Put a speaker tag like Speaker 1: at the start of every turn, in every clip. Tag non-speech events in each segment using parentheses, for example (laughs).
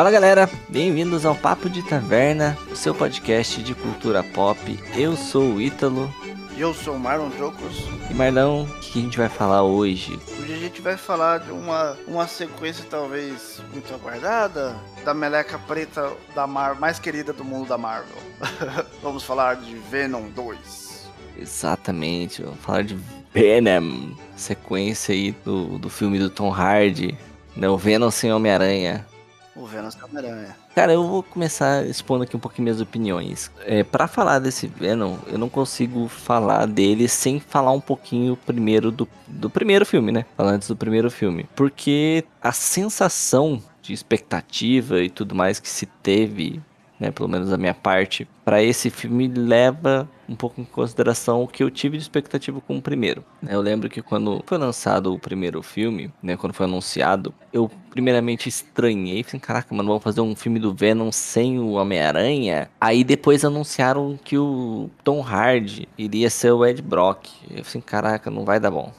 Speaker 1: Fala galera, bem-vindos ao Papo de Taverna, o seu podcast de cultura pop. Eu sou o Ítalo.
Speaker 2: E eu sou o Marlon Jocos.
Speaker 1: E Marlão, o que a gente vai falar hoje?
Speaker 2: Hoje a gente vai falar de uma, uma sequência talvez muito aguardada da meleca preta da Mar mais querida do mundo da Marvel. (laughs) Vamos falar de Venom 2.
Speaker 1: Exatamente, vamos falar de Venom, sequência aí do, do filme do Tom Hardy, né? O Venom sem Homem-Aranha.
Speaker 2: O Venom sem Homem-Aranha.
Speaker 1: Cara, eu vou começar expondo aqui um pouquinho minhas opiniões. É, para falar desse Venom, eu não consigo falar dele sem falar um pouquinho primeiro do, do primeiro filme, né? Falar antes do primeiro filme. Porque a sensação de expectativa e tudo mais que se teve né, pelo menos da minha parte, para esse filme leva um pouco em consideração o que eu tive de expectativa com o primeiro. Eu lembro que quando foi lançado o primeiro filme, né, quando foi anunciado, eu primeiramente estranhei, falei, caraca, mano, vamos fazer um filme do Venom sem o Homem-Aranha? Aí depois anunciaram que o Tom Hardy iria ser o Ed Brock. Eu falei, caraca, não vai dar bom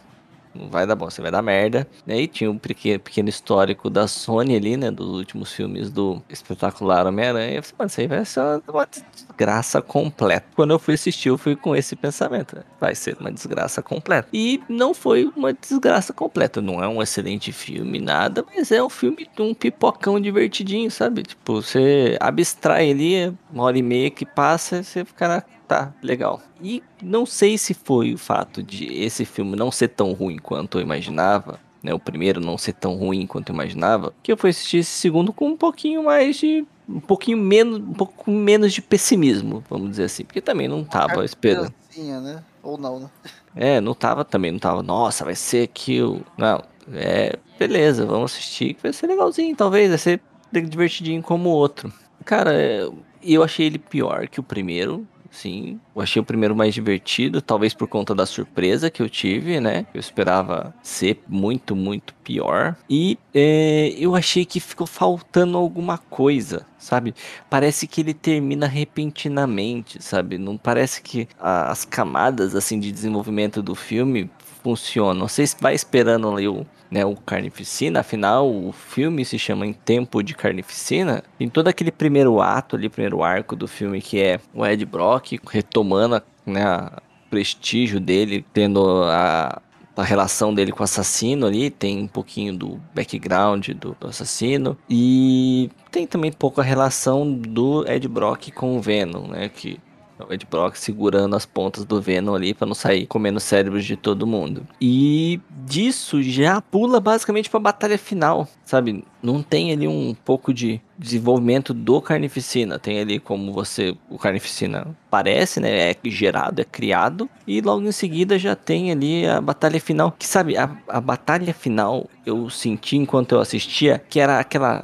Speaker 1: não vai dar bom, você vai dar merda. E aí tinha um pequeno, histórico da Sony ali, né? Dos últimos filmes do espetacular Homem-Aranha. Eu falei, mano, isso aí vai ser uma desgraça completa. Quando eu fui assistir, eu fui com esse pensamento. Né? Vai ser uma desgraça completa. E não foi uma desgraça completa. Não é um excelente filme, nada, mas é um filme de um pipocão divertidinho, sabe? Tipo, você abstrai ali, uma hora e meia que passa, você fica tá, legal. E não sei se foi o fato de esse filme não ser tão ruim quanto eu imaginava, né? O primeiro não ser tão ruim quanto eu imaginava, que eu fui assistir esse segundo com um pouquinho mais de um pouquinho menos, um pouco menos de pessimismo, vamos dizer assim, porque também não tava esperando.
Speaker 2: Né? Ou não, né?
Speaker 1: É, não tava também, não tava, nossa, vai ser aquilo. Não, é, beleza, vamos assistir, vai ser legalzinho, talvez, vai ser divertidinho como o outro. Cara, eu achei ele pior que o primeiro, Sim, eu achei o primeiro mais divertido, talvez por conta da surpresa que eu tive, né? Eu esperava ser muito, muito pior. E é, eu achei que ficou faltando alguma coisa, sabe? Parece que ele termina repentinamente, sabe? Não parece que a, as camadas assim de desenvolvimento do filme funcionam. Você vai esperando ali o né, o Carnificina, afinal o filme se chama Em Tempo de Carnificina, em todo aquele primeiro ato ali, primeiro arco do filme que é o Ed Brock retomando né, o prestígio dele, tendo a, a relação dele com o assassino ali, tem um pouquinho do background do, do, assassino e tem também pouco a relação do Ed Brock com o Venom, né, que o Ed Brock segurando as pontas do Venom ali para não sair comendo cérebros de todo mundo. E disso já pula basicamente para a batalha final, sabe? Não tem ali um pouco de desenvolvimento do Carnificina. Tem ali como você, o Carnificina parece, né? É gerado, é criado. E logo em seguida já tem ali a batalha final. Que sabe, a, a batalha final eu senti enquanto eu assistia que era aquela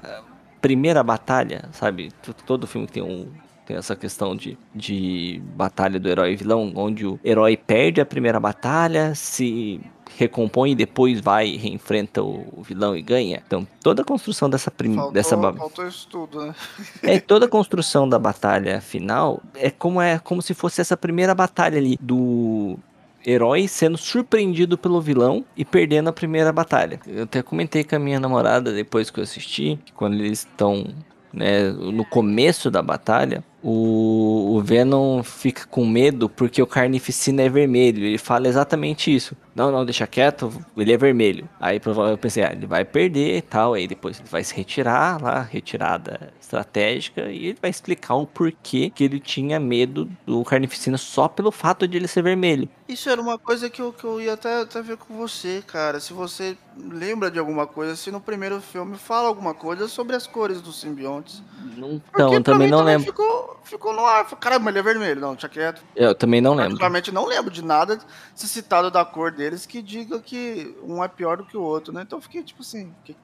Speaker 1: primeira batalha, sabe? Todo filme tem um tem essa questão de, de batalha do herói e vilão, onde o herói perde a primeira batalha, se recompõe e depois vai e reenfrenta o vilão e ganha. Então, toda a construção dessa
Speaker 2: primeira.
Speaker 1: Dessa...
Speaker 2: Faltou né?
Speaker 1: é, (laughs) toda a construção da batalha final é como, é como se fosse essa primeira batalha ali do herói sendo surpreendido pelo vilão e perdendo a primeira batalha. Eu até comentei com a minha namorada depois que eu assisti, que quando eles estão né, no começo da batalha, o, o Venom fica com medo porque o Carnificina é vermelho. Ele fala exatamente isso. Não, não, deixa quieto, ele é vermelho. Aí eu pensei, ah, ele vai perder e tal. Aí depois ele vai se retirar lá, retirada estratégica, e ele vai explicar o porquê que ele tinha medo do Carnificina só pelo fato de ele ser vermelho.
Speaker 2: Isso era uma coisa que eu, que eu ia até, até ver com você, cara. Se você lembra de alguma coisa, se no primeiro filme fala alguma coisa sobre as cores dos simbiontes.
Speaker 1: Não, então, eu também não também lembro.
Speaker 2: Ficou, ficou no ar. Caramba, ele é vermelho. Não, tinha quieto.
Speaker 1: Eu também não lembro.
Speaker 2: Particularmente não lembro de nada se citado da cor deles que diga que um é pior do que o outro, né? Então eu fiquei tipo assim. Que...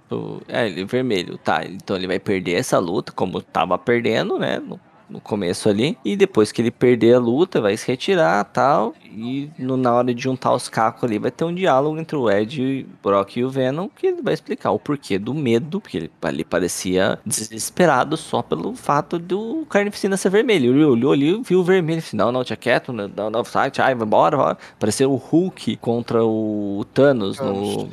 Speaker 1: É, ele é vermelho, tá. Então ele vai perder essa luta, como tava perdendo, né? No, começo ali. E depois que ele perder a luta, vai se retirar tal. E no, na hora de juntar os cacos ali, vai ter um diálogo entre o Ed, o Brock e o Venom, que ele vai explicar o porquê do medo, porque ele ali parecia desesperado só pelo fato do Carnificina ser vermelho. Ele olhou ali, viu o vermelho, disse, não, não, tinha quieto, não, não, site, ai, vai embora, vai. Pareceu o Hulk contra o Thanos no,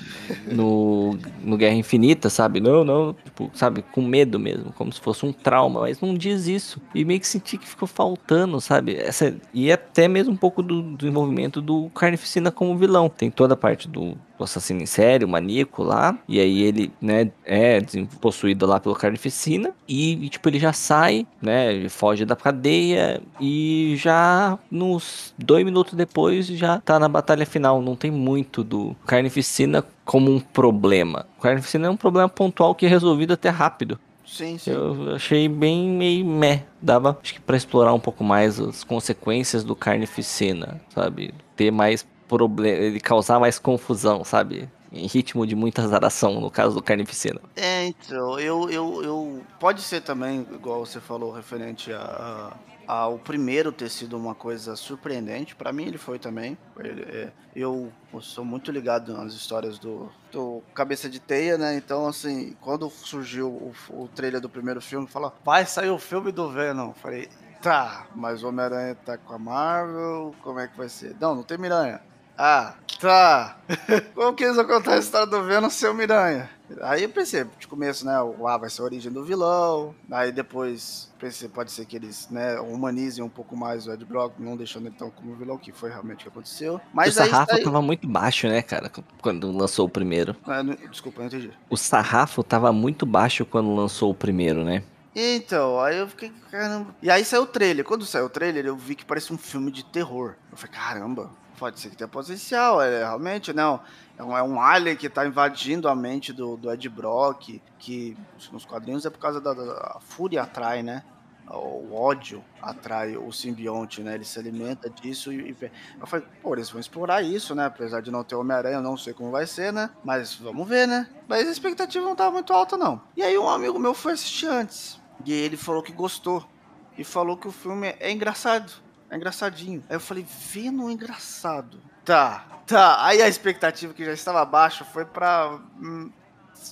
Speaker 1: no, no Guerra Infinita, sabe? Não, não, tipo, sabe, com medo mesmo, como se fosse um trauma, mas não diz isso. E meio que senti que ficou faltando, sabe? Essa, e até mesmo um pouco do desenvolvimento do Carnificina como vilão. Tem toda a parte do o assassino em série, o maníaco lá. E aí ele, né, é possuído lá pelo Carnificina. E, e, tipo, ele já sai, né? Foge da cadeia. E já nos dois minutos depois já tá na batalha final. Não tem muito do Carnificina como um problema. O Carnificina é um problema pontual que é resolvido até rápido.
Speaker 2: Sim, sim.
Speaker 1: Eu achei bem meio meh. Dava, acho que, pra explorar um pouco mais as consequências do Carnificina, sabe? Ter mais problema, ele causar mais confusão, sabe? Em ritmo de muita azaração, no caso do Carnificina.
Speaker 2: É, então, eu, eu, eu. Pode ser também, igual você falou, referente a, a, a o primeiro ter sido uma coisa surpreendente. para mim, ele foi também. Ele, é, eu sou muito ligado nas histórias do, do Cabeça de Teia, né? Então, assim, quando surgiu o, o trailer do primeiro filme, fala, vai sair o filme do Venom. Falei, tá, mas Homem-Aranha tá com a Marvel, como é que vai ser? Não, não tem Miranha. Ah, tá. (laughs) Como que eles vão contar a história do Venom sem o Miranha? Aí eu pensei, de começo, né, o A vai ser a origem do vilão, aí depois pensei, pode ser que eles, né, humanizem um pouco mais o Ed Brock, não deixando ele tão como vilão, que foi realmente o que aconteceu.
Speaker 1: Mas o sarrafo aí... tava muito baixo, né, cara, quando lançou o primeiro.
Speaker 2: Ah, não, desculpa, não entendi.
Speaker 1: O sarrafo tava muito baixo quando lançou o primeiro, né?
Speaker 2: Então, aí eu fiquei, caramba. E aí saiu o trailer. Quando saiu o trailer, eu vi que parecia um filme de terror. Eu falei, caramba, pode ser que tenha potencial, é, realmente, não. É um, é um alien que está invadindo a mente do, do Ed Brock, que nos quadrinhos é por causa da, da fúria atrai, né? O ódio atrai o simbionte, né? Ele se alimenta disso e, e eu falei, pô, eles vão explorar isso, né? Apesar de não ter Homem-Aranha, eu não sei como vai ser, né? Mas vamos ver, né? Mas a expectativa não estava muito alta, não. E aí um amigo meu foi assistir antes. E ele falou que gostou. E falou que o filme é engraçado. É engraçadinho. Aí eu falei, Venom é engraçado. Tá, tá. Aí a expectativa que já estava baixa foi pra. Hum,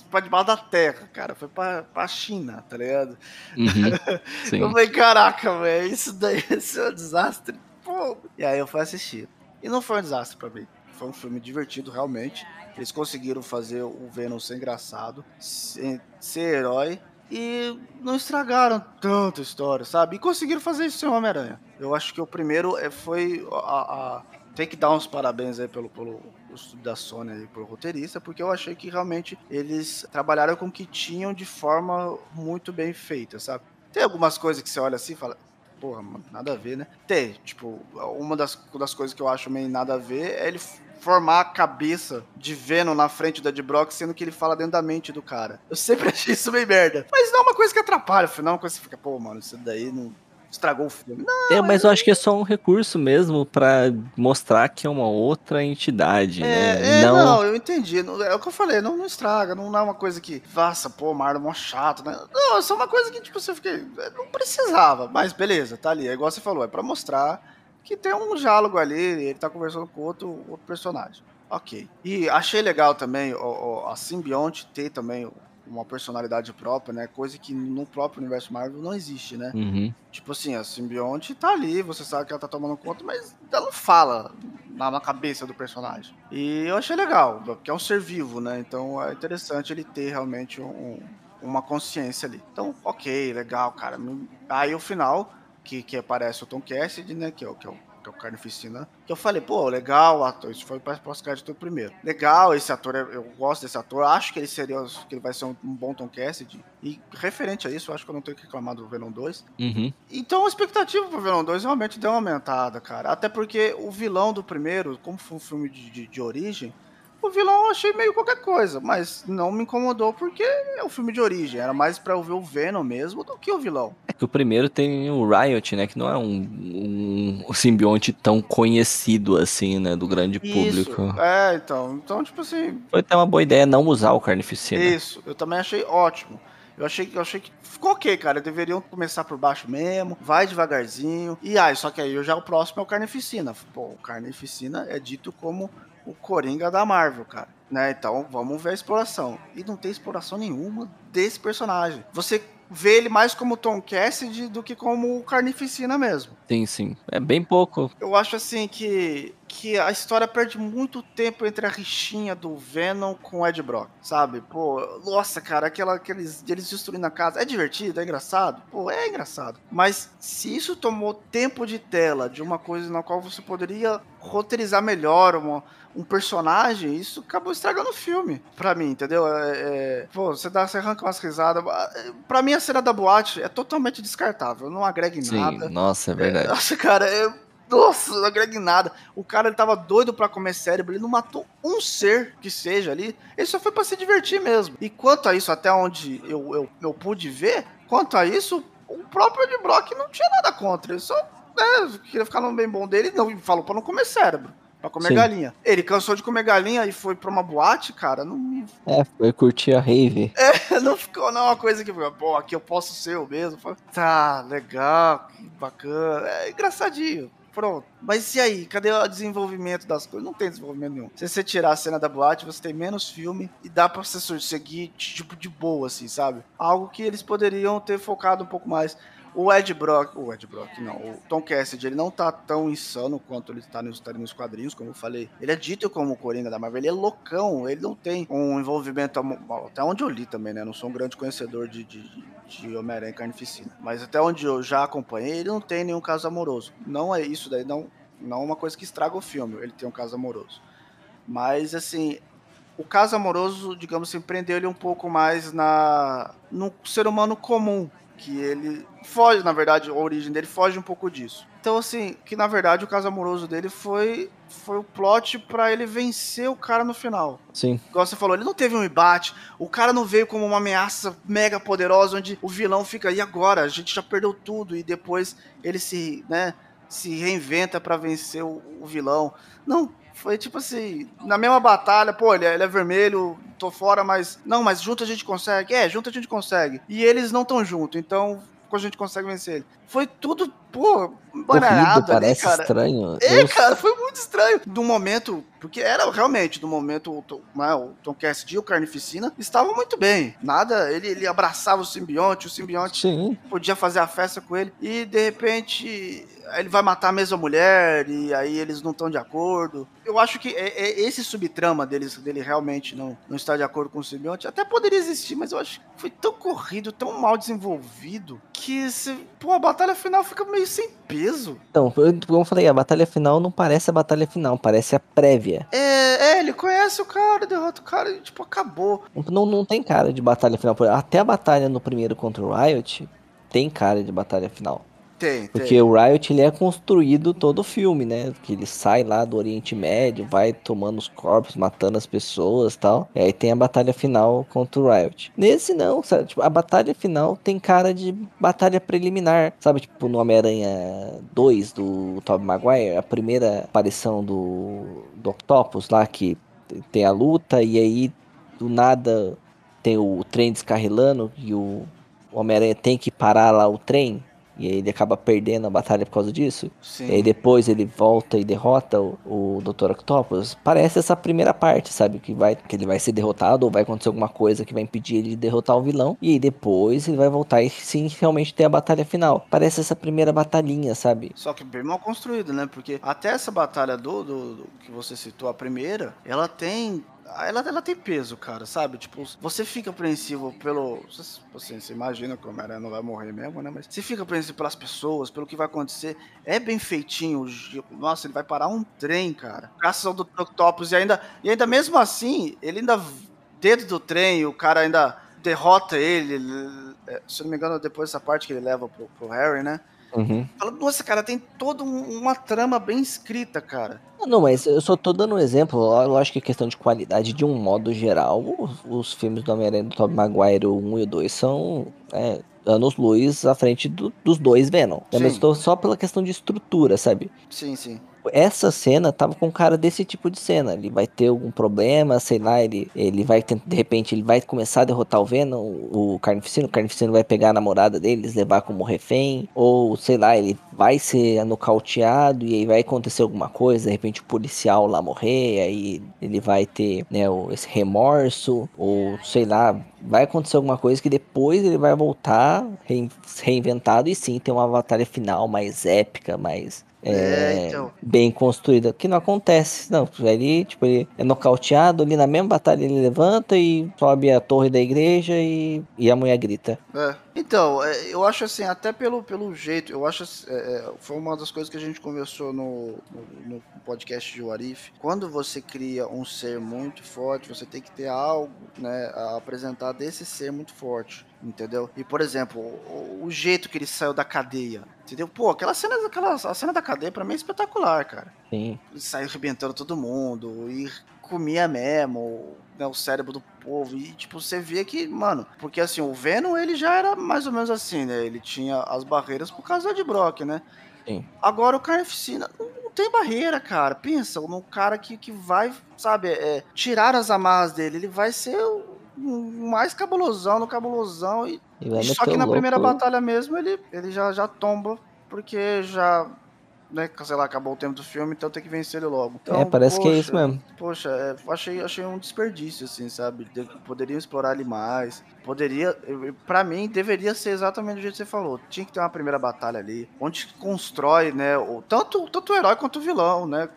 Speaker 2: pra debaixo da terra, cara. Foi pra, pra China, tá ligado? Uhum, (laughs) eu falei, caraca, velho, isso daí (laughs) isso é um desastre. Pô. E aí eu fui assistir. E não foi um desastre pra mim. Foi um filme divertido, realmente. Eles conseguiram fazer o Venom ser engraçado, ser, ser herói e não estragaram tanta história, sabe? E conseguiram fazer isso sem Homem-Aranha. Eu acho que o primeiro é, foi a, a, tem que dar uns parabéns aí pelo, pelo estudo da Sony e pro roteirista, porque eu achei que realmente eles trabalharam com o que tinham de forma muito bem feita, sabe? Tem algumas coisas que você olha assim e fala, porra, nada a ver, né? Tem, tipo, uma das, das coisas que eu acho meio nada a ver é ele formar a cabeça de Venom na frente do Ed Brock, sendo que ele fala dentro da mente do cara. Eu sempre (laughs) achei isso meio merda. Mas não é uma coisa que atrapalha, afinal, uma coisa que você fica, pô, mano, isso daí não estragou o filme. Não,
Speaker 1: é, mas eu acho que é só um recurso mesmo para mostrar que é uma outra entidade,
Speaker 2: é,
Speaker 1: né?
Speaker 2: É, não... não, eu entendi. É o que eu falei, não, não estraga, não é uma coisa que, nossa, pô, Marlon é mó chato, né? Não, é só uma coisa que, tipo, você fica. Não precisava, mas beleza, tá ali. É igual você falou, é para mostrar que tem um diálogo ali, ele tá conversando com outro, outro personagem. Ok. E achei legal também o, o, a simbionte ter também uma personalidade própria, né? Coisa que no próprio universo Marvel não existe, né?
Speaker 1: Uhum.
Speaker 2: Tipo assim, a simbionte tá ali, você sabe que ela tá tomando conta, mas ela não fala na, cabeça do personagem. E eu achei legal, porque é um ser vivo, né? Então é interessante ele ter realmente um, uma consciência ali. Então, ok, legal, cara. Aí o final que, que aparece o Tom Cassidy, né? Que é o, que é o, que é o Carnificina. Que eu falei, pô, legal, ator. Isso foi para pós-crédito primeiro. Legal, esse ator, eu gosto desse ator. Acho que ele seria, que ele vai ser um, um, bom Tom Cassidy. E referente a isso, eu acho que eu não tenho que reclamar do Venom 2.
Speaker 1: Uhum.
Speaker 2: Então a expectativa pro Venom 2 realmente deu uma aumentada, cara. Até porque o vilão do primeiro, como foi um filme de, de, de origem, o vilão eu achei meio qualquer coisa, mas não me incomodou porque é um filme de origem. Era mais pra eu ver o Venom mesmo do que o vilão.
Speaker 1: É que o primeiro tem o Riot, né? Que não é um, um simbionte tão conhecido assim, né? Do grande
Speaker 2: Isso.
Speaker 1: público.
Speaker 2: É, então. Então, tipo assim.
Speaker 1: Foi até uma boa ideia não usar o Carnificina.
Speaker 2: Isso, eu também achei ótimo. Eu achei, eu achei que ficou ok, cara. Deveriam começar por baixo mesmo, vai devagarzinho. E aí, só que aí já o próximo é o Carnificina. Pô, o Carnificina é dito como o Coringa da Marvel, cara. Né? Então vamos ver a exploração. E não tem exploração nenhuma desse personagem. Você vê ele mais como Tom Cassidy do que como Carnificina mesmo.
Speaker 1: Sim, sim. É bem pouco.
Speaker 2: Eu acho assim que, que a história perde muito tempo entre a rixinha do Venom com o Ed Brock, sabe? Pô, nossa, cara, aquela, aqueles eles destruindo a casa. É divertido, é engraçado? Pô, é engraçado. Mas se isso tomou tempo de tela de uma coisa na qual você poderia roteirizar melhor uma, um personagem, isso acabou estragando o filme pra mim, entendeu? É, é, pô, você, dá, você arranca umas risadas. Pra mim, a cena da boate é totalmente descartável, não agrega em
Speaker 1: Sim,
Speaker 2: nada.
Speaker 1: nossa, é verdade.
Speaker 2: É, nossa, cara, é, nossa, não agrega em nada. O cara ele tava doido pra comer cérebro, ele não matou um ser que seja ali, ele só foi pra se divertir mesmo. E quanto a isso, até onde eu, eu, eu pude ver, quanto a isso, o próprio Ed Brock não tinha nada contra, ele só né, queria ficar no bem bom dele e não, falou pra não comer cérebro. Pra comer
Speaker 1: Sim.
Speaker 2: galinha. Ele cansou de comer galinha e foi pra uma boate, cara. Não,
Speaker 1: É, foi curtir a rave. (laughs)
Speaker 2: não ficou não uma coisa que, pô, aqui eu posso ser eu mesmo. Tá, legal, que bacana. É engraçadinho. Pronto. Mas e aí? Cadê o desenvolvimento das coisas? Não tem desenvolvimento nenhum. Se você tirar a cena da boate, você tem menos filme e dá pra você seguir tipo de boa, assim, sabe? Algo que eles poderiam ter focado um pouco mais. O Ed Brock, o Ed Brock, não, o Tom Cassidy, ele não tá tão insano quanto ele tá nos, tá nos quadrinhos, como eu falei. Ele é dito como o Coringa da Marvel, ele é loucão, ele não tem um envolvimento, até onde eu li também, né? Não sou um grande conhecedor de, de, de Homem-Aranha e Carnificina. Mas até onde eu já acompanhei, ele não tem nenhum caso amoroso. Não é isso daí, não, não é uma coisa que estraga o filme, ele tem um caso amoroso. Mas, assim, o caso amoroso, digamos assim, prendeu ele um pouco mais na no ser humano comum, que ele foge, na verdade, a origem dele foge um pouco disso. Então, assim, que na verdade o caso amoroso dele foi foi o plot pra ele vencer o cara no final.
Speaker 1: Sim.
Speaker 2: Igual você falou, ele não teve um embate, o cara não veio como uma ameaça mega poderosa, onde o vilão fica, e agora? A gente já perdeu tudo, e depois ele se, né, se reinventa pra vencer o, o vilão. Não, foi tipo assim, na mesma batalha, pô, ele é, ele é vermelho, tô fora, mas. Não, mas junto a gente consegue. É, junto a gente consegue. E eles não estão junto, então a gente consegue vencer ele. Foi tudo, pô, banalhado ali,
Speaker 1: parece
Speaker 2: cara.
Speaker 1: estranho.
Speaker 2: É,
Speaker 1: Eu-
Speaker 2: cara, foi muito estranho. Do momento, porque era realmente, do momento, o Tom, né, o Tom Cassidy e o Carnificina estavam muito bem. Nada, ele, ele abraçava o simbionte, o simbionte
Speaker 1: Sim.
Speaker 2: podia fazer a festa com ele, e de repente ele vai matar a mesma mulher, e aí eles não estão de acordo. Eu acho que é, é esse subtrama deles, dele realmente não, não estar de acordo com o simbionte, até poderia existir, mas eu acho que foi tão corrido, tão mal desenvolvido, que se, pô, a batalha final fica meio sem peso.
Speaker 1: Então, eu- como eu falei, a batalha final não parece a batalha final, parece a prévia.
Speaker 2: É, é, ele conhece o cara, derrota o cara e, tipo, acabou.
Speaker 1: Não, não tem cara de batalha final. Até a batalha no primeiro contra o Riot tem cara de batalha final.
Speaker 2: Tem,
Speaker 1: Porque
Speaker 2: tem.
Speaker 1: o Riot ele é construído todo o filme, né? Que ele sai lá do Oriente Médio, vai tomando os corpos, matando as pessoas e tal. E aí tem a batalha final contra o Riot. Nesse não, sabe? Tipo, a batalha final tem cara de batalha preliminar. Sabe, tipo, no Homem-Aranha 2 do Tobey Maguire, a primeira aparição do, do Octopus lá, que tem a luta, e aí do nada tem o trem descarrilando e o Homem-Aranha tem que parar lá o trem. E aí ele acaba perdendo a batalha por causa disso.
Speaker 2: Sim.
Speaker 1: E aí depois ele volta e derrota o, o Dr. Octopus. Parece essa primeira parte, sabe? Que, vai, que ele vai ser derrotado ou vai acontecer alguma coisa que vai impedir ele de derrotar o vilão. E aí depois ele vai voltar e sim realmente ter a batalha final. Parece essa primeira batalhinha, sabe?
Speaker 2: Só que bem mal construído, né? Porque até essa batalha do, do- do que você citou, a primeira, ela tem. Ela, ela tem peso, cara, sabe? Tipo, você fica apreensivo pelo. Assim, você imagina que o Homem-Aranha não vai morrer mesmo, né? Mas você fica apreensivo pelas pessoas, pelo que vai acontecer. É bem feitinho. Nossa, ele vai parar um trem, cara. Graças ao Dr. Octopus. E ainda, e ainda mesmo assim, ele ainda. Dentro do trem, o cara ainda derrota ele. é, Se não me engano, depois dessa parte que ele leva pro, pro Harry, né?
Speaker 1: Uhum.
Speaker 2: Fala, nossa, cara, tem toda um- uma trama bem escrita, cara.
Speaker 1: Não, Não, mas eu só tô dando um exemplo. Eu acho que é questão de qualidade, de um modo geral, os, os filmes do Homem-Aranha do Tobey Maguire, o 1 e o 2, são é, anos luz à frente do- dos dois Venom. É, mas tô só pela questão de estrutura, sabe?
Speaker 2: Sim, sim.
Speaker 1: Essa cena tava com cara desse tipo de cena. Ele vai ter algum problema, sei lá, ele, ele vai de repente ele vai começar a derrotar o Venom, o Carnificino, o Carnificino vai pegar a namorada deles, levar como refém, ou sei lá, ele vai ser nocauteado e aí vai acontecer alguma coisa, de repente o policial lá morrer, aí ele vai ter, né, esse remorso, ou sei lá, vai acontecer alguma coisa que depois ele vai voltar reinventado e sim ter uma batalha final mais épica, mais é, é, então. bem construída, que não acontece, não, ele, tipo, ele é nocauteado ali na mesma batalha, ele levanta e sobe a torre da igreja e, e a mulher grita.
Speaker 2: É. Então, é, eu acho assim, até pelo, pelo jeito, eu acho é, é, foi uma das coisas que a gente conversou no, no, no podcast de Warif. Quando você cria um ser muito forte, você tem que ter algo, né, a apresentar desse ser muito forte entendeu? E por exemplo, o, o, jeito que ele saiu da cadeia, entendeu? Pô, aquela cena, aquela, a cena da cadeia para mim é espetacular, cara.
Speaker 1: Sim.
Speaker 2: Ele saiu arrebentando todo mundo e comia mesmo, né, o cérebro do povo e tipo você vê que, mano, porque assim, o Venom ele já era mais ou menos assim, né? Ele tinha as barreiras por causa de Brock, né?
Speaker 1: Sim.
Speaker 2: Agora o Carnificina não, tem barreira, cara. Pensa, no cara que, que vai, sabe, é, tirar as amarras dele, ele vai ser o mais cabulosão no cabulosão. E, e só que na louco. primeira batalha mesmo ele, ele já, já tomba, porque já. Né, sei lá, acabou o tempo do filme, então tem que vencer ele logo. Então,
Speaker 1: é, parece poxa, que é isso mesmo.
Speaker 2: Poxa, é, achei, achei um desperdício, assim, sabe? De, poderiam explorar ele mais. Poderia. para mim, deveria ser exatamente do jeito que você falou. Tinha que ter uma primeira batalha ali, onde constrói, né? O, tanto, tanto o herói quanto o vilão, né?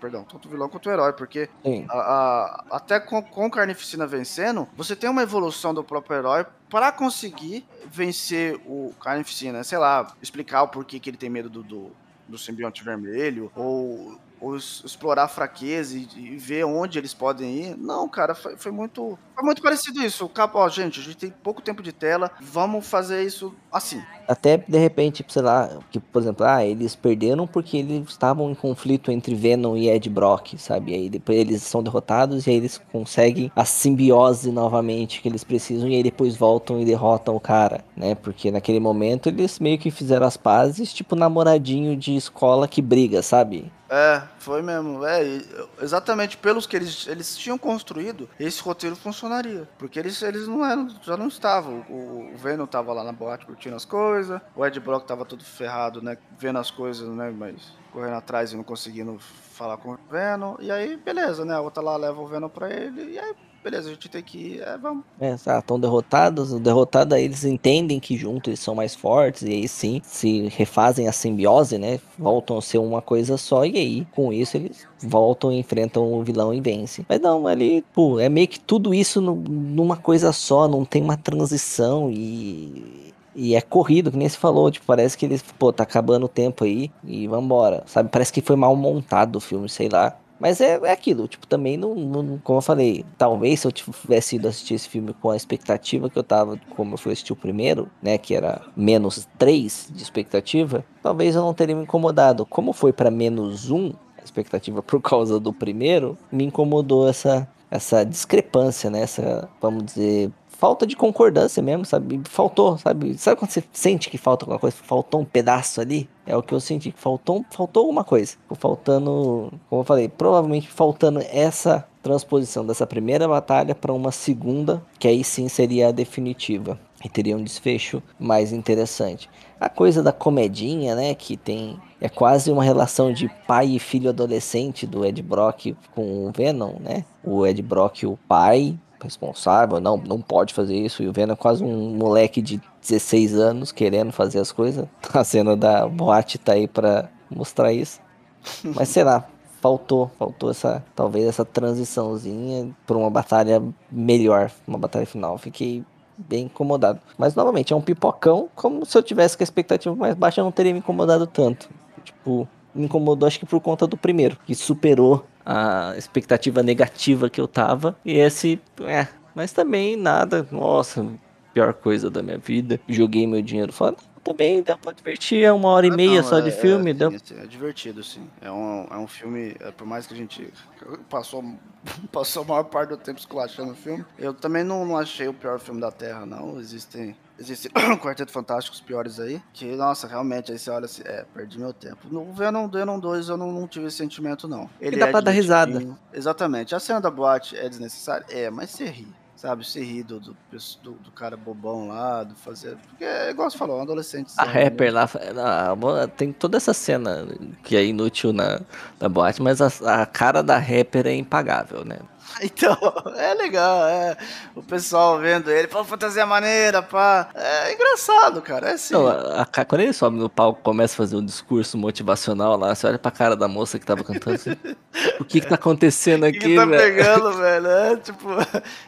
Speaker 2: Perdão, tanto o vilão quanto o herói, porque a, a, até com, com Carnificina vencendo, você tem uma evolução do próprio herói para conseguir vencer o Carnificina, sei lá, explicar o porquê que ele tem medo do, do, do simbionte vermelho, ou ou explorar a fraqueza e, e, ver onde eles podem ir. Não, cara, foi, foi muito. Foi muito parecido isso. Capa, ó, gente, a gente tem pouco tempo de tela, vamos fazer isso assim.
Speaker 1: Até de repente, sei lá, que, por exemplo, ah, eles perderam porque eles estavam em conflito entre Venom e Ed Brock, sabe? E aí depois eles são derrotados e aí eles conseguem a simbiose novamente que eles precisam e aí depois voltam e derrotam o cara, né? Porque naquele momento eles meio que fizeram as pazes, tipo namoradinho de escola que briga, sabe?
Speaker 2: É, foi mesmo. É, exatamente pelos que eles, eles tinham construído, esse roteiro funcionaria. Porque eles, eles não eram, já não estavam. O, o Venom tava lá na boate curtindo as coisas, o Ed Brock tava todo ferrado, né? Vendo as coisas, né? Mas correndo atrás e não conseguindo falar com o Venom. E aí, beleza, né? A outra lá leva o Venom pra ele. E aí, beleza, a gente tem que é, vamos.
Speaker 1: É, estão derrotados, derrotados aí eles entendem que juntos eles são mais fortes, e aí sim, se refazem a simbiose, né, voltam a ser uma coisa só, e aí, com isso, eles voltam e enfrentam o vilão e vencem. Mas não, ali, pô, é meio que tudo isso no, numa coisa só, não tem uma transição e... E é corrido, que nem se falou, tipo, parece que eles, pô, tá acabando o tempo aí e vambora, sabe? Parece que foi mal montado o filme, sei lá. Mas é, é aquilo, tipo, também não, não, Como eu falei, talvez se eu tivesse ido assistir esse filme com a expectativa que eu tava, como eu fui assistir o primeiro, né? Que era menos 3 de expectativa, talvez eu não teria me incomodado. Como foi para menos 1, a expectativa por causa do primeiro, me incomodou essa, essa discrepância, né? Essa, vamos dizer, falta de concordância mesmo, sabe? Faltou, sabe? Sabe quando você sente que falta alguma coisa? Faltou um pedaço ali? É o que eu senti, que faltou, faltou alguma coisa. Faltando, como eu falei, provavelmente faltando essa transposição dessa primeira batalha para uma segunda, que aí sim seria a definitiva. E teria um desfecho mais interessante. A coisa da comedinha, né, que tem é quase uma relação de pai e filho adolescente do Ed Brock com o Venom, né? O Ed Brock, o pai, responsável, não, não pode fazer isso. E o Venom é quase um moleque de 16 anos querendo fazer as coisas. (laughs) A cena da boate tá aí pra mostrar isso. Mas sei lá, faltou, faltou essa, talvez essa transiçãozinha para uma batalha melhor, uma batalha final. Fiquei bem incomodado. Mas novamente, é um pipocão, como se eu tivesse com a expectativa mais baixa, eu não teria me incomodado tanto. Tipo, me incomodou acho que por conta do primeiro, que superou a expectativa negativa que eu tava. E esse, é, mas também nada, nossa, pior coisa da minha vida. Joguei meu dinheiro fora. Também dá pra divertir, é uma hora e ah, meia não, só é, de filme.
Speaker 2: É,
Speaker 1: deu...
Speaker 2: é divertido, sim. É um, é um filme, é, por mais que a gente (laughs) passou, (laughs) passou a maior parte do tempo esculachando o filme, eu também não, não achei o pior filme da Terra, não. Existem Existe um (coughs) Quarteto Fantástico, os piores aí, que, nossa, realmente, aí você olha assim, é, perdi meu tempo. No Venom, Venom 2 eu não, não tive esse sentimento, não. Ele
Speaker 1: E dá
Speaker 2: é
Speaker 1: pra dar risada.
Speaker 2: Exatamente. A cena da boate é desnecessária? É, mas você ri. Sabe, você ri do, do, do- do cara bobão lá, do fazer. Porque, é igual você falou, um adolescente.
Speaker 1: A
Speaker 2: né?
Speaker 1: rapper lá, tem toda essa cena que é inútil na, na boate, mas a, a cara da rapper é impagável, né? (laughs)
Speaker 2: Então, é legal, é. O pessoal vendo ele, pô, fantasia maneira, pá. É engraçado, cara. É assim.
Speaker 1: Não, a- a quando ele sobe no palco começa a fazer um discurso motivacional lá, você olha pra cara da moça que tava cantando assim, o que que tá acontecendo (laughs) aqui,
Speaker 2: que, que tá
Speaker 1: velho?
Speaker 2: pegando, (laughs) velho? É tipo.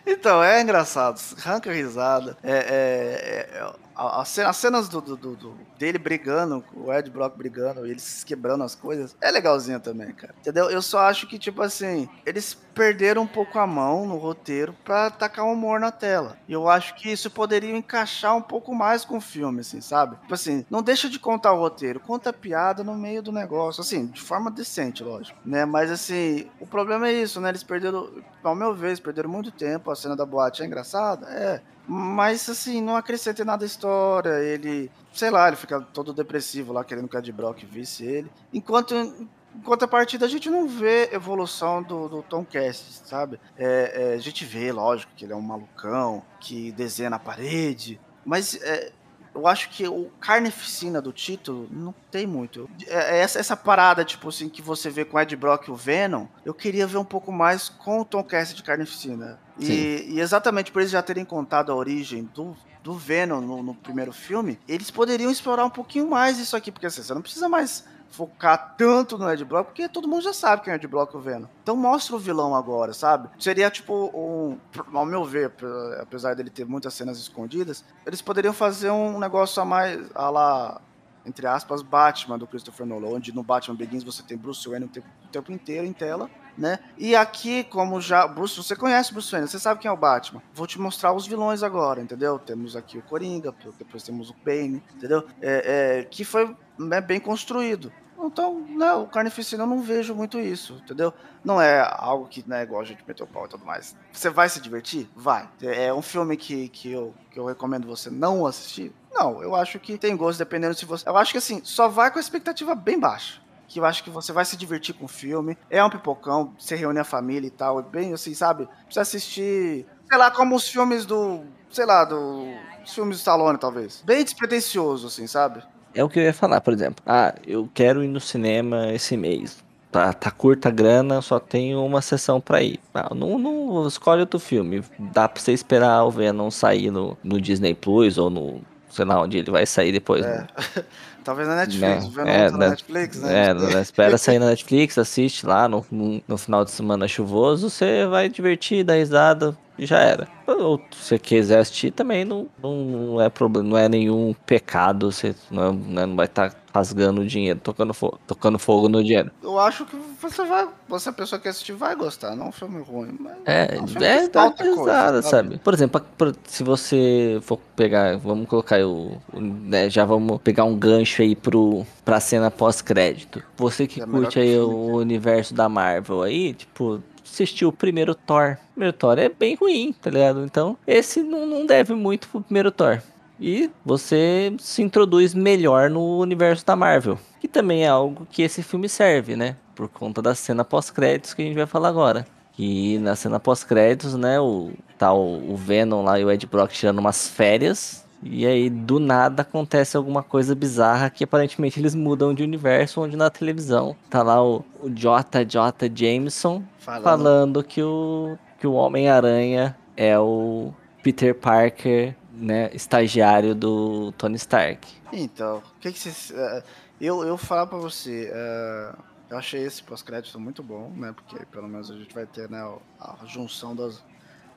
Speaker 2: Então, é engraçado. Arranca risada. É. é, é- cena- as cenas do, do- do- dele brigando, o Ed Brock brigando, eles quebrando as coisas, é legalzinho também, cara. Entendeu? Eu só acho que, tipo assim, eles perderam um pouco a mão no roteiro pra tacar um humor na tela. E eu acho que isso poderia encaixar um pouco mais com o filme, assim, sabe? Tipo assim, não deixa de contar o roteiro, conta a piada no meio do negócio, assim, de forma decente, lógico, né? Mas assim, o problema é isso, né? Eles perderam, ao meu ver, eles perderam muito tempo. A cena da boate é engraçada, é. Mas assim, não acrescenta nada a história. Ele, sei lá, ele fica todo depressivo lá, querendo que a Ed Brock visse ele. Enquanto em contrapartida, a gente não vê evolução do, do Tom Cast, sabe? É, é, a gente vê, lógico, que ele é um malucão, que desenha na parede, mas é, eu acho que o carnificina do título não tem muito. É, é essa, essa parada, tipo assim, que você vê com o Ed Brock e o Venom, eu queria ver um pouco mais com o Tom Cast de carnificina. E, e exatamente por eles já terem contado a origem do, do Venom no, no primeiro filme, eles poderiam explorar um pouquinho mais isso aqui, porque assim, você não precisa mais focar tanto no Ed Brock, porque todo mundo já sabe quem é o Ed Brock o Venom. Então mostra o vilão agora, sabe? Seria tipo um, ao meu ver, apesar dele ter muitas cenas escondidas, eles poderiam fazer um negócio a mais, a lá, entre aspas, Batman do Christopher Nolan, onde no Batman Begins você tem Bruce Wayne o tempo, o tempo inteiro em tela, né? E aqui, como já. Bruce, você conhece Bruce Wayne, você sabe quem é o Batman. Vou te mostrar os vilões agora, entendeu? Temos aqui o Coringa, depois temos o Bane, entendeu? É, é, que foi né, bem construído. Então, né, o Carnificina eu não vejo muito isso, entendeu? Não é algo que, né, igual a gente meteu pau e tudo mais. Você vai se divertir? Vai. É um filme que, que, eu, que eu recomendo você não assistir? Não, eu acho que tem gosto dependendo se você. Eu acho que assim, só vai com a expectativa bem baixa que eu acho que você vai se divertir com o filme. É um pipocão, você reúne a família e tal, é bem assim, sabe? Precisa assistir, sei lá, como os filmes do, sei lá, do os filmes do Stallone, talvez. Bem despretensioso, assim, sabe?
Speaker 1: É o que eu ia falar, por exemplo. Ah, eu quero ir no cinema esse mês. Tá, tá curta a grana, só tenho uma sessão pra ir. Ah, não, não escolhe outro filme. Dá pra você esperar o Venom sair no, no Disney Plus ou no. sei lá onde ele vai sair depois.
Speaker 2: É.
Speaker 1: né? (laughs)
Speaker 2: Talvez na Netflix,
Speaker 1: Né?
Speaker 2: o Venom
Speaker 1: É,
Speaker 2: tá na
Speaker 1: né?
Speaker 2: Netflix, né?
Speaker 1: É, né, espera sair na Netflix, assiste lá no, no, final de semana chuvoso, você vai divertir, dar risada e já era. Ou se você quiser assistir também, não, não, não é problema, não é nenhum pecado, você não, né, não vai estar rasgando dinheiro, tocando, fo tocando fogo no dinheiro.
Speaker 2: Eu acho que você vai, você a pessoa que assistir vai gostar, não é um filme ruim, mas
Speaker 1: É,
Speaker 2: é um filme
Speaker 1: é
Speaker 2: que falta coisa, sabe?
Speaker 1: sabe? Por exemplo, se você for pegar, vamos colocar o, o- né, já vamos pegar um gancho aí pro, pra cena pós-crédito. Você que
Speaker 2: É
Speaker 1: curte
Speaker 2: que o
Speaker 1: aí
Speaker 2: filme,
Speaker 1: o universo da Marvel aí, tipo, assistiu o primeiro Thor. O primeiro Thor é bem ruim, tá ligado? Então, esse não, não deve muito pro primeiro Thor. E você se introduz melhor no universo da Marvel. Que também é algo que esse filme serve, né? Por conta da cena pós-créditos que a gente vai falar agora. E na cena pós-créditos, né, o tá o, o Venom lá e o Ed Brock tirando umas férias. E aí, do nada, acontece alguma coisa bizarra que aparentemente eles mudam de universo, onde na televisão tá lá o, o JJ Jameson
Speaker 2: Falando.
Speaker 1: falando que o, que o Homem-Aranha é o Peter Parker, né, estagiário do Tony Stark.
Speaker 2: Então, o que que vocês. é, eu, eu falar pra você, é, eu achei esse pós-crédito muito bom, né? Porque pelo menos a gente vai ter né, a junção das,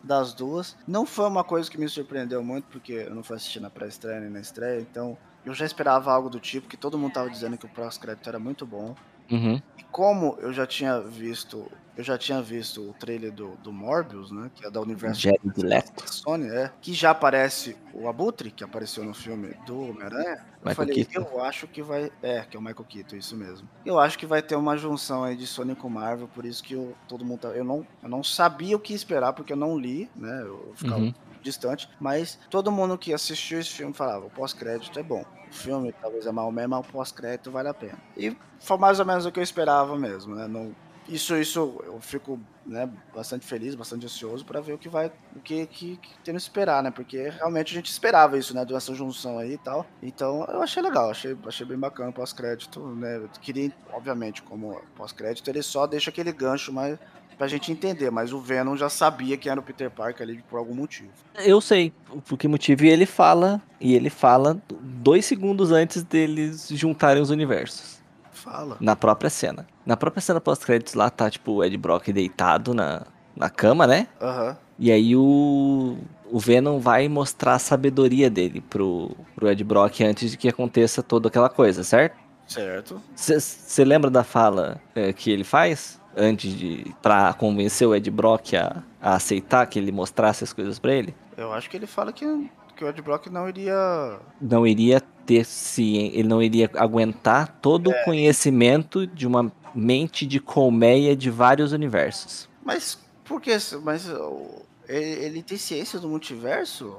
Speaker 2: das duas. Não foi uma coisa que me surpreendeu muito, porque eu não fui assistir na pré-estreia nem na estreia, então eu já esperava algo do tipo, que todo mundo tava dizendo que o pós-crédito era muito bom.
Speaker 1: Uhum.
Speaker 2: E como eu já tinha visto, eu já tinha visto o trailer do, do Morbius, né? Que é da Universo da Sony, é, que já aparece o Abutre, que apareceu no filme do Homem-Aranha. Eu
Speaker 1: Michael
Speaker 2: falei,
Speaker 1: Keaton.
Speaker 2: eu acho que vai. É, que é o Michael Keaton, isso mesmo. Eu acho que vai ter uma junção aí de Sony com Marvel, por isso que eu, todo mundo tá. Eu não, eu não sabia o que esperar, porque eu não li, né? Eu ficava
Speaker 1: Uhum.
Speaker 2: Distante, mas todo mundo que assistiu esse filme falava, o pós-crédito é bom. O filme talvez é mal mesmo, mas o pós-crédito vale a pena. E foi mais ou menos o que eu esperava mesmo, né? Não, isso, isso eu fico né, bastante feliz, bastante ansioso para ver o que vai, o que, que, que temos que esperar, né? Porque realmente a gente esperava isso, né? Dessa junção aí e tal. Então eu achei legal, achei, achei bem bacana o pós-crédito, né? Eu queria, obviamente, como pós-crédito, ele só deixa aquele gancho mais pra gente entender, mas o Venom já sabia que era o Peter Parker ali por algum motivo.
Speaker 1: Eu sei por que motivo e ele fala, e ele fala dois segundos antes deles juntarem os universos.
Speaker 2: Fala.
Speaker 1: Na própria cena. Na própria cena pós-créditos lá tá, tipo, o Ed Brock deitado na, na cama, né?
Speaker 2: Aham. Uhum.
Speaker 1: E aí o, o Venom vai mostrar a sabedoria dele pro, pro Ed Brock antes de que aconteça toda aquela coisa, certo?
Speaker 2: Certo.
Speaker 1: Você lembra da fala é, que ele faz? Antes de. pra convencer o Ed Brock a, a aceitar que ele mostrasse as coisas para ele?
Speaker 2: Eu acho que ele fala que, que o Ed Brock não iria.
Speaker 1: Não iria ter se ele não iria aguentar todo é. o conhecimento de uma mente de colmeia de vários universos.
Speaker 2: Mas por que? Mas ele, ele tem ciência do multiverso?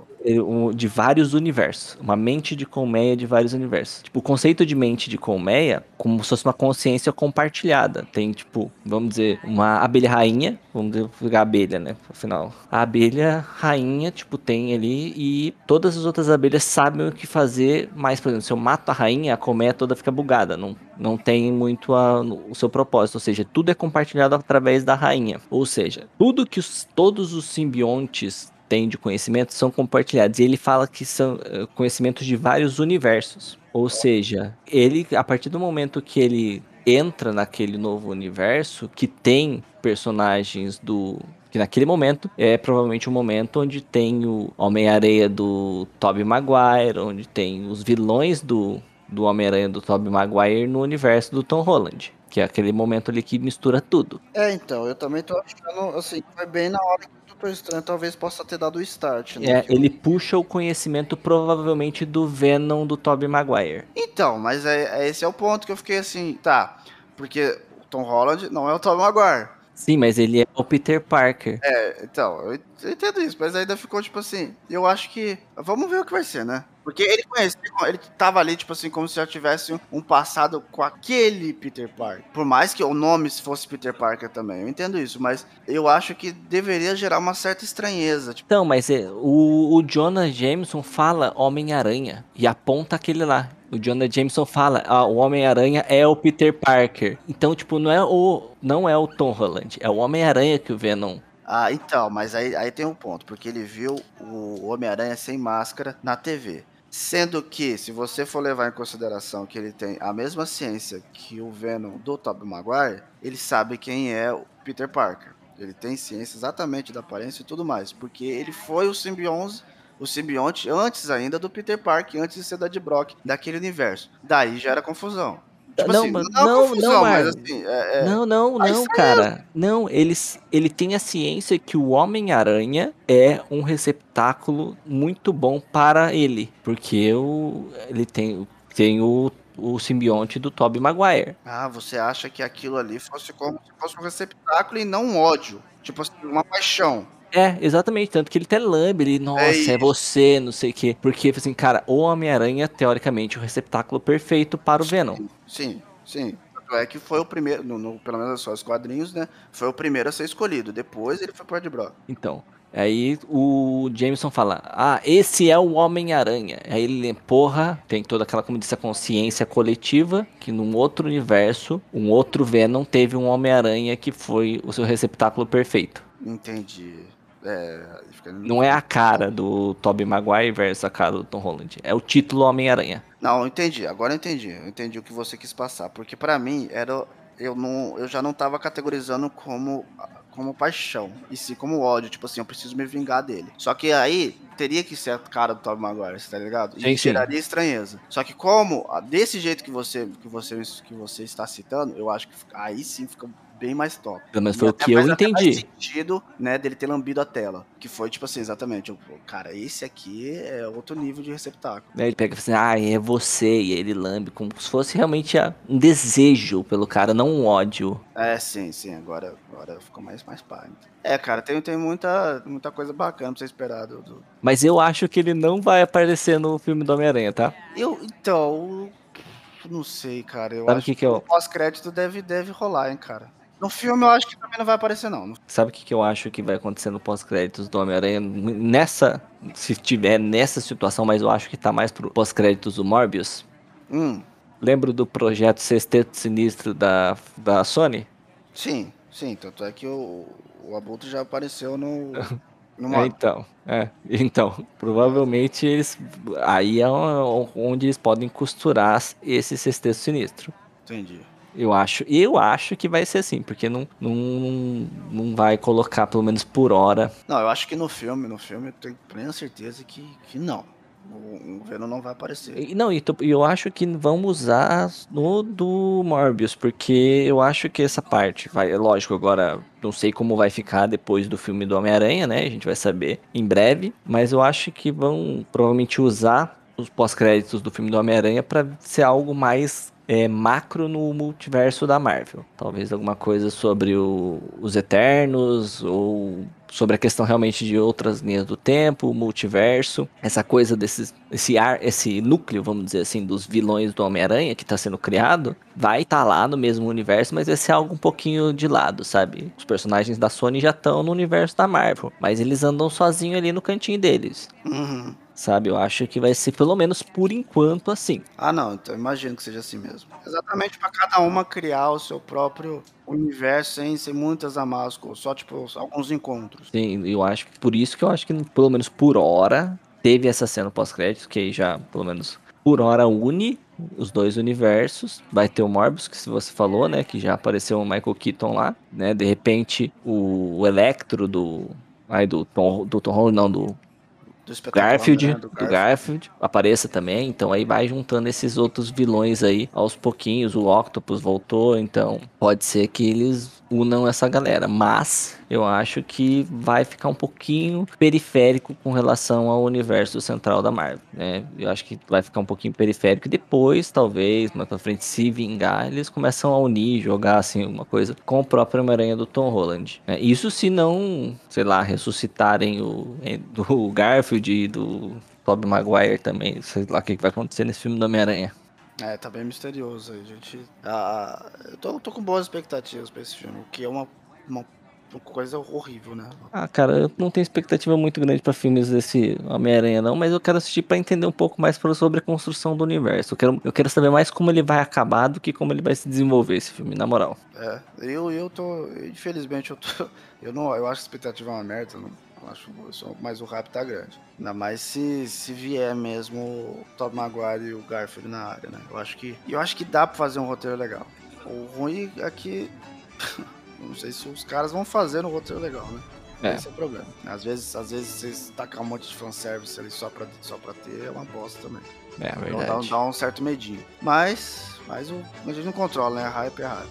Speaker 1: de vários universos. Uma mente de colmeia de vários universos. Tipo, o conceito de mente de colmeia, como se fosse uma consciência compartilhada. Tem, tipo, vamos dizer, uma abelha rainha. Vamos pegar a abelha, né? Afinal, a abelha rainha, tipo, tem ali e todas as outras abelhas sabem o que fazer. Mas, por exemplo, se eu mato a rainha, a colmeia toda fica bugada. Não, não tem muito a, o seu propósito. Ou seja, tudo é compartilhado através da rainha. Ou seja, tudo que os, todos os simbiontes tem de conhecimento são compartilhados. E ele fala que são uh, conhecimentos de vários universos. Ou seja, ele, a partir do momento que ele entra naquele novo universo, que tem personagens do. Que naquele momento é provavelmente o momento onde tem o Homem-Areia do Tobey Maguire, onde tem os vilões do, do Homem-Aranha do Tobey Maguire no universo do Tom Holland. Que é aquele momento ali que mistura tudo.
Speaker 2: É, então, eu também tô achando, assim, foi bem na hora que Doutor Estranho talvez possa ter dado o start, né?
Speaker 1: É, ele puxa o conhecimento provavelmente do Venom do Tobey Maguire.
Speaker 2: Então, mas é, é, esse é o ponto que eu fiquei assim, tá, porque o Tom Holland não é o Tobey Maguire.
Speaker 1: Sim, mas ele é o Peter Parker.
Speaker 2: É, então, eu entendo isso, mas ainda ficou tipo assim, eu acho que, vamos ver o que vai ser, né? Porque ele conhecia, ele tava ali, tipo assim, como se já tivesse um passado com aquele Peter Parker. Por mais que o nome fosse Peter Parker também, eu entendo isso, mas eu acho que deveria gerar uma certa estranheza.
Speaker 1: Tipo... Então, mas é, o, o Jonah Jameson fala Homem-Aranha e aponta aquele lá. O Jonah Jameson fala, ah, o Homem-Aranha é o Peter Parker. Então, tipo, não é o não é o Tom Holland, é o Homem-Aranha que o Venom
Speaker 2: ah, então, mas aí, aí tem um ponto, porque ele viu o Homem-Aranha sem máscara na TV. Sendo que, se você for levar em consideração que ele tem a mesma ciência que o Venom do Tobey Maguire, ele sabe quem é o Peter Parker. Ele tem ciência exatamente da aparência e tudo mais, porque ele foi o simbionte, o simbionte antes ainda do Peter Parker, antes de ser da Brock, daquele universo. Daí já era confusão.
Speaker 1: Tipo não, assim, não, não, confusão, não, mas assim, é, é... não, não, não, cara. Não, eles, ele tem a ciência que o Homem-Aranha é um receptáculo muito bom para ele, porque o, ele tem, tem o o simbionte do Tobey Maguire.
Speaker 2: Ah, você acha que aquilo ali fosse como se fosse um receptáculo e não um ódio? Tipo assim, uma paixão.
Speaker 1: É, exatamente. Tanto que ele até lambe, ele, nossa, é, é você, não sei o quê. Porque, assim, cara, o Homem-Aranha, teoricamente, o receptáculo perfeito para o Venom.
Speaker 2: Sim, sim. Tanto é que foi o primeiro, no, no, pelo menos só os quadrinhos, né? Foi o primeiro a ser escolhido. Depois ele foi pro Ed Brock.
Speaker 1: Então. Aí o Jameson fala: Ah, esse é o Homem-Aranha. Aí ele, porra, tem toda aquela, como disse, a consciência coletiva, que num outro universo, um outro Venom teve um Homem-Aranha que foi o seu receptáculo perfeito.
Speaker 2: Entendi. É,
Speaker 1: não é a cara do Tobey Maguire versus a cara do Tom Holland. É o título Homem-Aranha.
Speaker 2: Não, eu entendi. Agora eu entendi. Eu entendi o que você quis passar. Porque para mim, era eu, não, eu já não tava categorizando como, como paixão. E sim como ódio. Tipo assim, eu preciso me vingar dele. Só que aí teria que ser a cara do Tobey Maguire, tá ligado? E sim, geraria estranheza. Só que como, desse jeito que você, que, você, que você está citando, eu acho que aí sim fica bem mais top.
Speaker 1: Menos foi o que eu entendi.
Speaker 2: sentido, né, dele ter lambido a tela. Que foi, tipo assim, exatamente. Eu, cara, esse aqui é outro nível de receptáculo.
Speaker 1: Ele pega e fala assim, ah, é você. E ele lambe como se fosse realmente um desejo pelo cara, não um ódio.
Speaker 2: É, sim, sim. Agora, agora ficou mais, mais pá. É, cara, tem, tem muita, muita coisa bacana pra você esperar do, do...
Speaker 1: Mas eu acho que ele não vai aparecer no filme do Homem-Aranha, tá?
Speaker 2: Eu, então, não sei, cara. Eu
Speaker 1: Sabe
Speaker 2: acho
Speaker 1: que, que eu...
Speaker 2: o pós-crédito deve, deve rolar, hein, cara. No filme eu acho que também não vai aparecer, não.
Speaker 1: Sabe o que, que eu acho que vai acontecer no pós-créditos do Homem-Aranha? Nessa. Se tiver nessa situação, mas eu acho que tá mais pro pós-créditos do Morbius.
Speaker 2: Hum.
Speaker 1: Lembro do projeto Sexteto Sinistro da, da Sony?
Speaker 2: Sim, sim. Tanto é que o, o Abutre já apareceu no. (laughs)
Speaker 1: no é, então, é. Então, provavelmente eles. Aí é onde eles podem costurar esse Sexteto Sinistro.
Speaker 2: Entendi.
Speaker 1: Eu acho, eu acho que vai ser assim, porque não, não, não vai colocar, pelo menos por hora.
Speaker 2: Não, eu acho que no filme, no filme, eu tenho plena certeza que, que não. O, o Venom não vai aparecer.
Speaker 1: E, não, e eu acho que vão usar no do Morbius, porque eu acho que essa parte vai. É lógico, agora não sei como vai ficar depois do filme do Homem-Aranha, né? A gente vai saber em breve. Mas eu acho que vão provavelmente usar os pós-créditos do filme do Homem-Aranha para ser algo mais é, macro no multiverso da Marvel. Talvez alguma coisa sobre o, os Eternos ou sobre a questão realmente de outras linhas do tempo, multiverso, essa coisa desse esse ar, esse núcleo, vamos dizer assim, dos vilões do Homem-Aranha que está sendo criado, vai estar tá lá no mesmo universo, mas vai ser algo um pouquinho de lado, sabe? Os personagens da Sony já estão no universo da Marvel, mas eles andam sozinhos ali no cantinho deles.
Speaker 2: Uhum.
Speaker 1: Sabe, eu acho que vai ser pelo menos por enquanto assim.
Speaker 2: Ah, não, então imagino que seja assim mesmo. Exatamente para cada uma criar o seu próprio universo sem, sem muitas amarras, só tipo alguns encontros.
Speaker 1: Sim, eu acho que por isso que eu acho que pelo menos por hora teve essa cena pós-crédito que aí já pelo menos por hora une os dois universos. Vai ter o Morbius, que você falou, né? Que já apareceu o Michael Keaton lá, né? De repente, o, o Electro do. Ai, do Tom, do Tom Holland, não, do Garfield, né? do, Garfield. do Garfield apareça também, então aí vai juntando esses outros vilões aí aos pouquinhos, o Octopus voltou, então pode ser que eles unam essa galera, mas eu acho que vai ficar um pouquinho periférico com relação ao universo central da Marvel, né? Eu acho que vai ficar um pouquinho periférico depois, talvez, mais pra frente, se vingar, eles começam a unir, jogar assim, uma coisa com o próprio Homem-Aranha do Tom Holland. Né? Isso se não, sei lá, ressuscitarem o do Garfield e do Tobey Maguire também, sei lá o que vai acontecer nesse filme do Homem-Aranha.
Speaker 2: É, tá bem misterioso aí, gente. Ah, eu tô, tô com boas expectativas pra esse filme, o que é uma, uma coisa horrível, né?
Speaker 1: Ah, cara, eu não tenho expectativa muito grande para filmes desse Homem-Aranha, não, mas eu quero assistir para entender um pouco mais sobre a construção do universo. Eu quero, eu quero saber mais como ele vai acabar do que como ele vai se desenvolver esse filme, na moral.
Speaker 2: É, eu, eu tô. Infelizmente, eu tô. Eu não. Eu acho que a expectativa é uma merda, não. Acho mas o hype tá grande. Ainda mais se, se vier mesmo o Tom Maguire e o Garfield na área, né? Eu acho que. Eu acho que dá pra fazer um roteiro legal. O ruim é que. (laughs) Não sei se os caras vão fazer no roteiro legal, né? É. Esse é o problema. Às vezes, às vezes vocês tacar um monte de fanservice ali só pra, só pra ter é uma bosta também.
Speaker 1: É, é verdade.
Speaker 2: Então dá, dá, um certo medinho. Mas, mas o, a gente não controla, né? Hype é hype.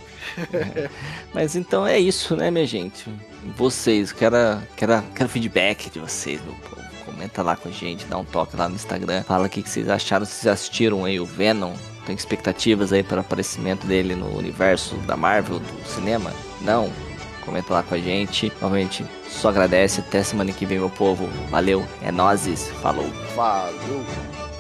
Speaker 2: (laughs)
Speaker 1: É. Mas então é isso, né, minha gente? Vocês, quero, quero, quero feedback de vocês, meu povo. Comenta lá com a gente, dá um toque lá no Instagram. Fala o que, vocês acharam, se vocês assistiram aí o Venom. Tem expectativas aí para o aparecimento dele no universo da Marvel, do cinema? Não? Comenta lá com a gente. Novamente, só agradece. Até semana que vem, meu povo. Valeu, é nozes. Falou.
Speaker 2: Falou.